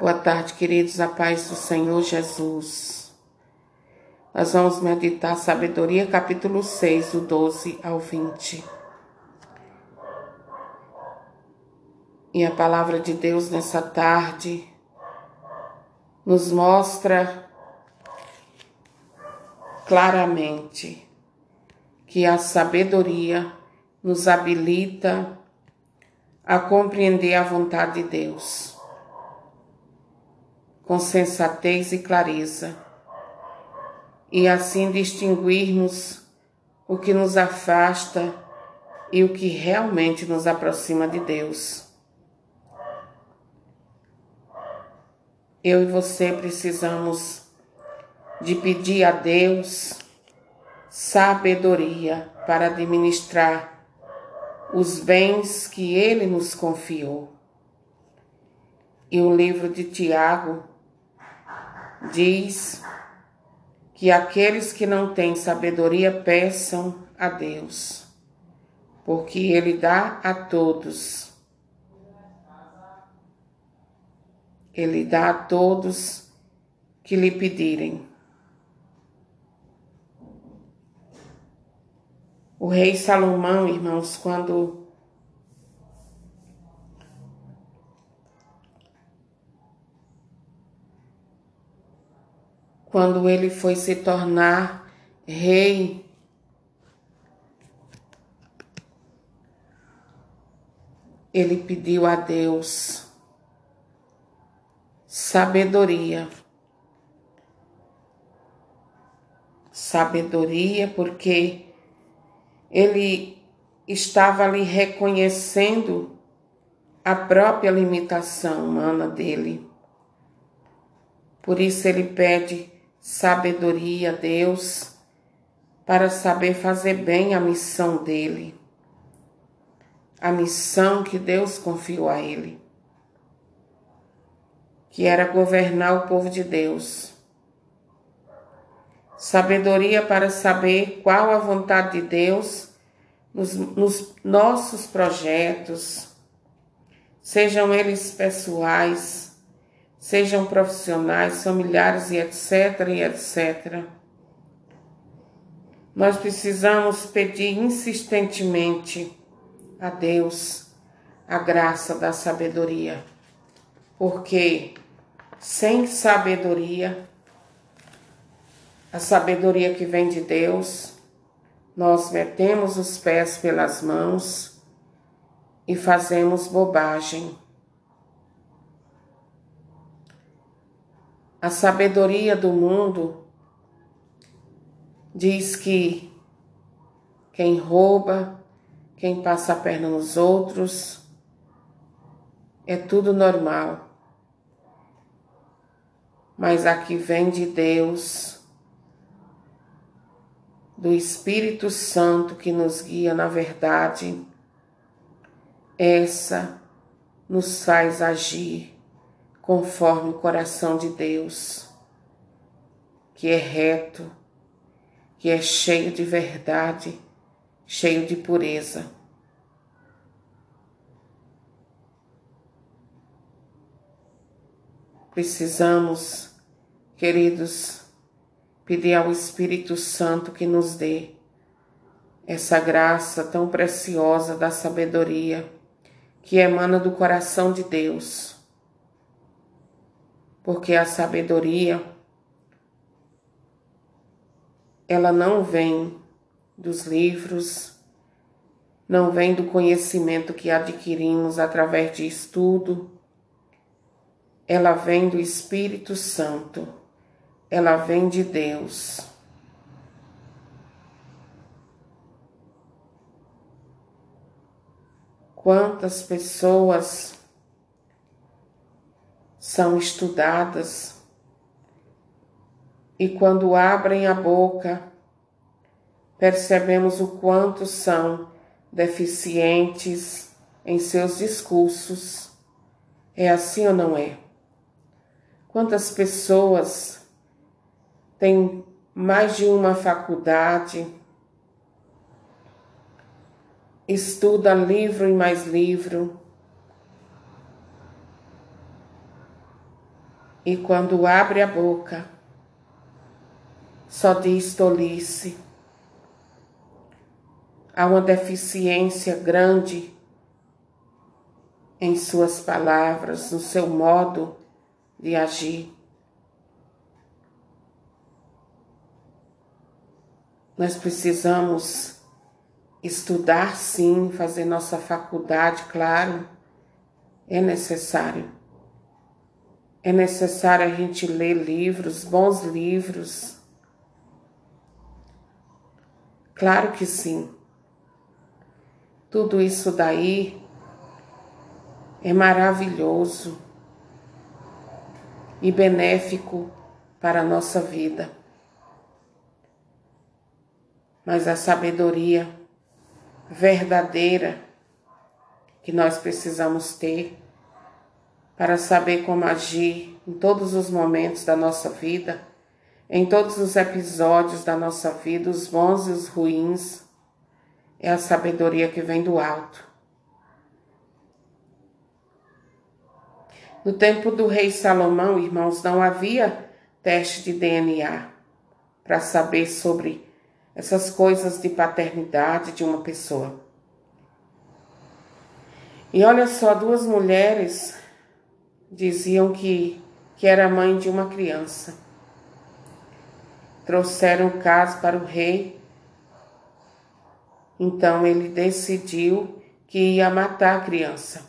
Boa tarde, queridos, a paz do Senhor Jesus. Nós vamos meditar Sabedoria, capítulo 6, do 12 ao 20. E a palavra de Deus nessa tarde nos mostra claramente que a sabedoria nos habilita a compreender a vontade de Deus com sensatez e clareza, e assim distinguirmos o que nos afasta e o que realmente nos aproxima de Deus. Eu e você precisamos de pedir a Deus sabedoria para administrar os bens que Ele nos confiou. E o livro de Tiago diz que aqueles que não têm sabedoria peçam a Deus, porque Ele dá a todos. Ele dá a todos que lhe pedirem. O rei Salomão, irmãos, quando quando ele foi se tornar rei, ele pediu a Deus sabedoria. Sabedoria, porque ele estava ali reconhecendo a própria limitação humana dele. Por isso ele pede sabedoria Deus para saber fazer bem a missão dele, a missão que Deus confiou a ele, que era governar o povo de Deus. Sabedoria para saber qual a vontade de Deus nos, nos nossos projetos, sejam eles pessoais, sejam profissionais, familiares e etc, e etc. Nós precisamos pedir insistentemente a Deus a graça da sabedoria, porque sem sabedoria, a sabedoria que vem de Deus, nós metemos os pés pelas mãos e fazemos bobagem. A sabedoria do mundo diz que quem rouba, quem passa a perna nos outros, é tudo normal. Mas aqui vem de Deus, do Espírito Santo que nos guia na verdade, essa nos faz agir conforme o coração de Deus, que é reto, que é cheio de verdade, cheio de pureza. Precisamos, queridos, pedir ao Espírito Santo que nos dê essa graça tão preciosa da sabedoria que emana do coração de Deus porque a sabedoria ela não vem dos livros, não vem do conhecimento que adquirimos através de estudo, ela vem do Espírito Santo, ela vem de Deus. Quantas pessoas são estudadas e quando abrem a boca, percebemos o quanto são deficientes em seus discursos. É assim ou não é? Quantas pessoas têm mais de uma faculdade, estuda livro e mais livro, e quando abre a boca, só diz tolice. Há uma deficiência grande em suas palavras, no seu modo de agir. Nós precisamos estudar sim, fazer nossa faculdade, claro, é necessário. É necessário a gente ler livros, bons livros. Claro que sim. Tudo isso daí é maravilhoso e benéfico para a nossa vida. Mas a sabedoria verdadeira que nós precisamos ter para saber como agir em todos os momentos da nossa vida, em todos os episódios da nossa vida, os bons e os ruins, é a sabedoria que vem do alto. No tempo do rei Salomão, irmãos, não havia teste de DNA para saber sobre essas coisas de paternidade de uma pessoa. E olha só, duas mulheres diziam que, que era mãe de uma criança. Trouxeram o caso para o rei. Então ele decidiu que ia matar a criança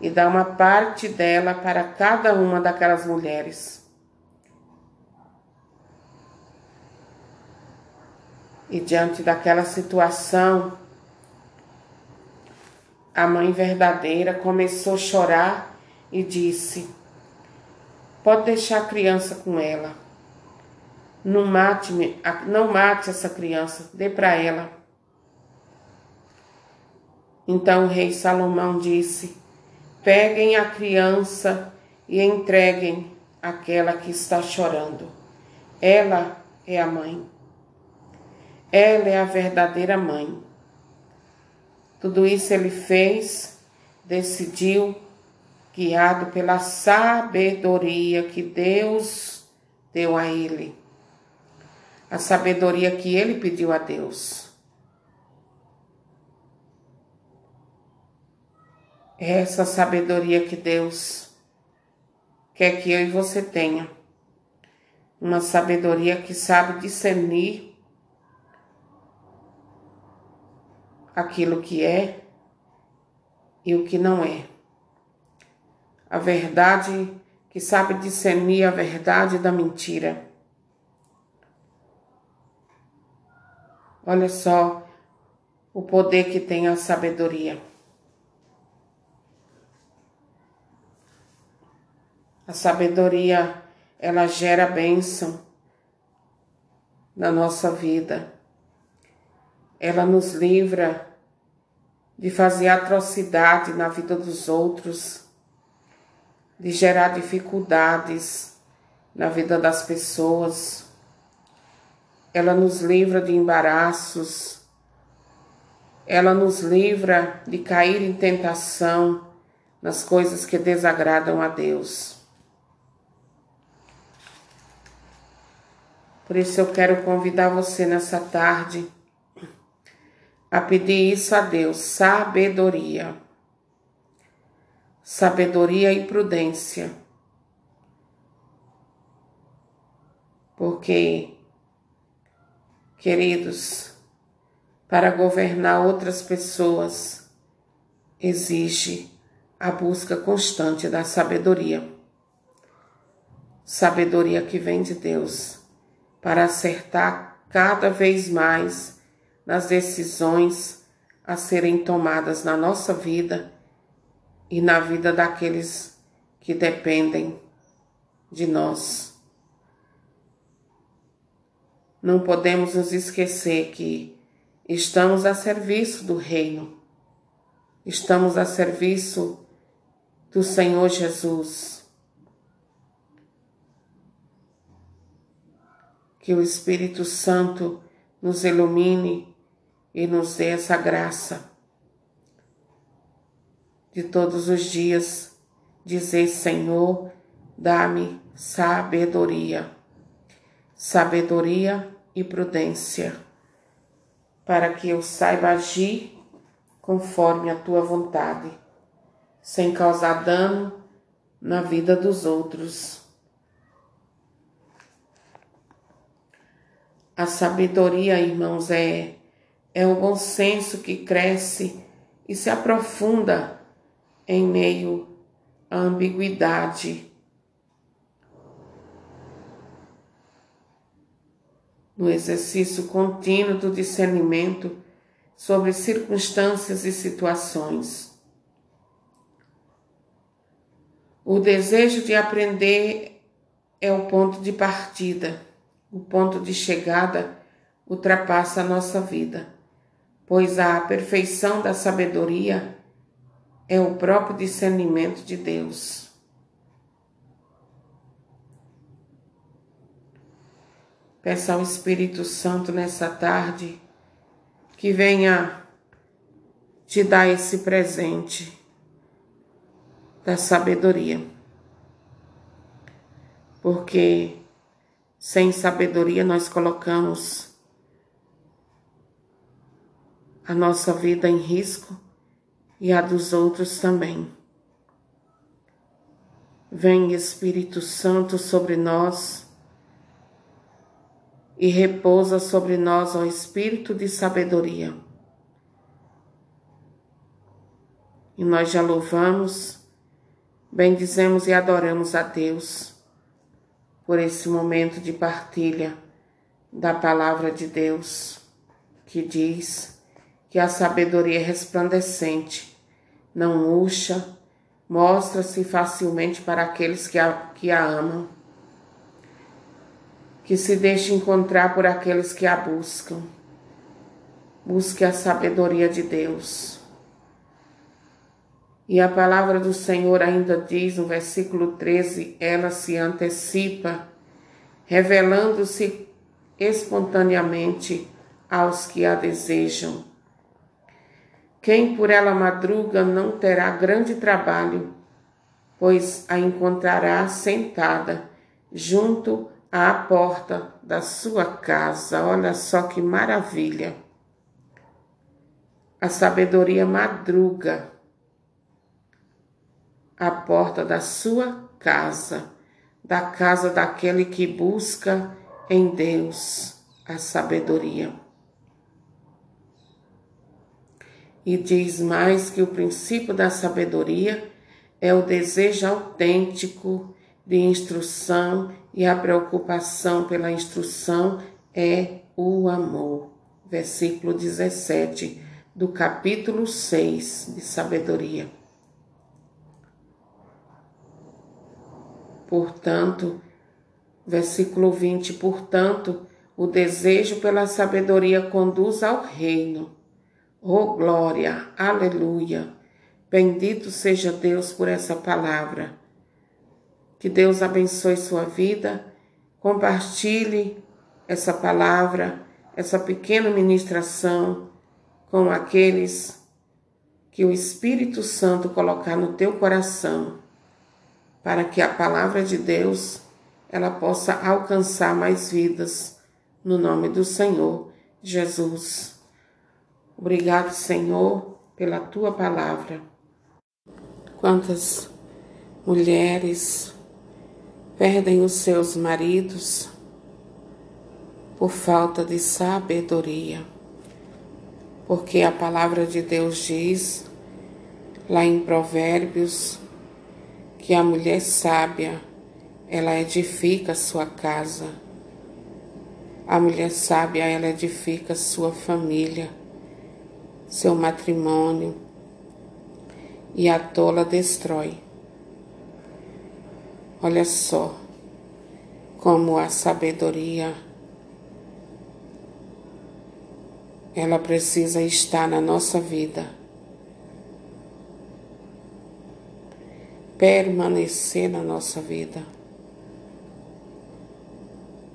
e dar uma parte dela para cada uma daquelas mulheres. E diante daquela situação, a mãe verdadeira começou a chorar e disse: Pode deixar a criança com ela. Não mate, não mate essa criança, dê para ela. Então o rei Salomão disse: Peguem a criança e entreguem aquela que está chorando. Ela é a mãe. Ela é a verdadeira mãe. Tudo isso ele fez, decidiu guiado pela sabedoria que Deus deu a ele. A sabedoria que ele pediu a Deus. É essa sabedoria que Deus quer que eu e você tenha. Uma sabedoria que sabe discernir aquilo que é e o que não é a verdade, que sabe discernir a verdade da mentira. Olha só o poder que tem a sabedoria. A sabedoria, ela gera bênção na nossa vida. Ela nos livra de fazer atrocidade na vida dos outros de gerar dificuldades na vida das pessoas. Ela nos livra de embaraços, ela nos livra de cair em tentação nas coisas que desagradam a Deus. Por isso eu quero convidar você nessa tarde a pedir isso a Deus, sabedoria sabedoria e prudência. Porque, queridos, para governar outras pessoas exige a busca constante da sabedoria. Sabedoria que vem de Deus para acertar cada vez mais nas decisões a serem tomadas na nossa vida e na vida daqueles que dependem de nós. Não podemos nos esquecer que estamos a serviço do Reino, estamos a serviço do Senhor Jesus. Que o Espírito Santo nos ilumine e nos dê essa graça de todos os dias, dizer: Senhor, dá-me sabedoria, sabedoria e prudência, para que eu saiba agir conforme a tua vontade, sem causar dano na vida dos outros. A sabedoria, irmãos, é, é o bom senso que cresce e se aprofunda em meio à ambiguidade. No exercício contínuo do discernimento sobre circunstâncias e situações. O desejo de aprender é o ponto de partida, o ponto de chegada ultrapassa a nossa vida, pois a perfeição da sabedoria é o próprio discernimento de Deus. Peça ao Espírito Santo nessa tarde que venha te dar esse presente da sabedoria. Porque sem sabedoria nós colocamos a nossa vida em risco e a dos outros também. Vem Espírito Santo sobre nós e repousa sobre nós o Espírito de sabedoria. E nós já louvamos, bendizemos e adoramos a Deus por esse momento de partilha da palavra de Deus, que diz que a sabedoria é resplandecente não murcha, mostra-se facilmente para aqueles que a, que a amam, que se deixe encontrar por aqueles que a buscam. Busque a sabedoria de Deus. E a palavra do Senhor ainda diz no versículo 13: ela se antecipa, revelando-se espontaneamente aos que a desejam. Quem por ela madruga não terá grande trabalho, pois a encontrará sentada junto à porta da sua casa. Olha só que maravilha! A sabedoria madruga à porta da sua casa, da casa daquele que busca em Deus a sabedoria. E diz mais que o princípio da sabedoria é o desejo autêntico de instrução e a preocupação pela instrução é o amor. Versículo 17 do capítulo 6 de Sabedoria. Portanto, versículo 20: portanto, o desejo pela sabedoria conduz ao reino Oh glória, aleluia. Bendito seja Deus por essa palavra. Que Deus abençoe sua vida. Compartilhe essa palavra, essa pequena ministração com aqueles que o Espírito Santo colocar no teu coração, para que a palavra de Deus ela possa alcançar mais vidas no nome do Senhor Jesus. Obrigado, Senhor, pela tua palavra. Quantas mulheres perdem os seus maridos por falta de sabedoria. Porque a palavra de Deus diz, lá em Provérbios, que a mulher sábia, ela edifica a sua casa. A mulher sábia, ela edifica a sua família seu matrimônio e a tola destrói. Olha só como a sabedoria ela precisa estar na nossa vida. Permanecer na nossa vida.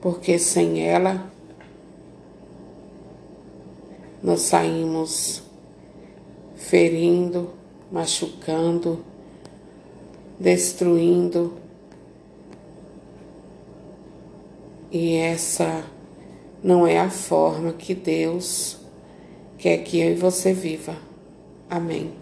Porque sem ela nós saímos ferindo, machucando, destruindo. E essa não é a forma que Deus quer que eu e você viva. Amém.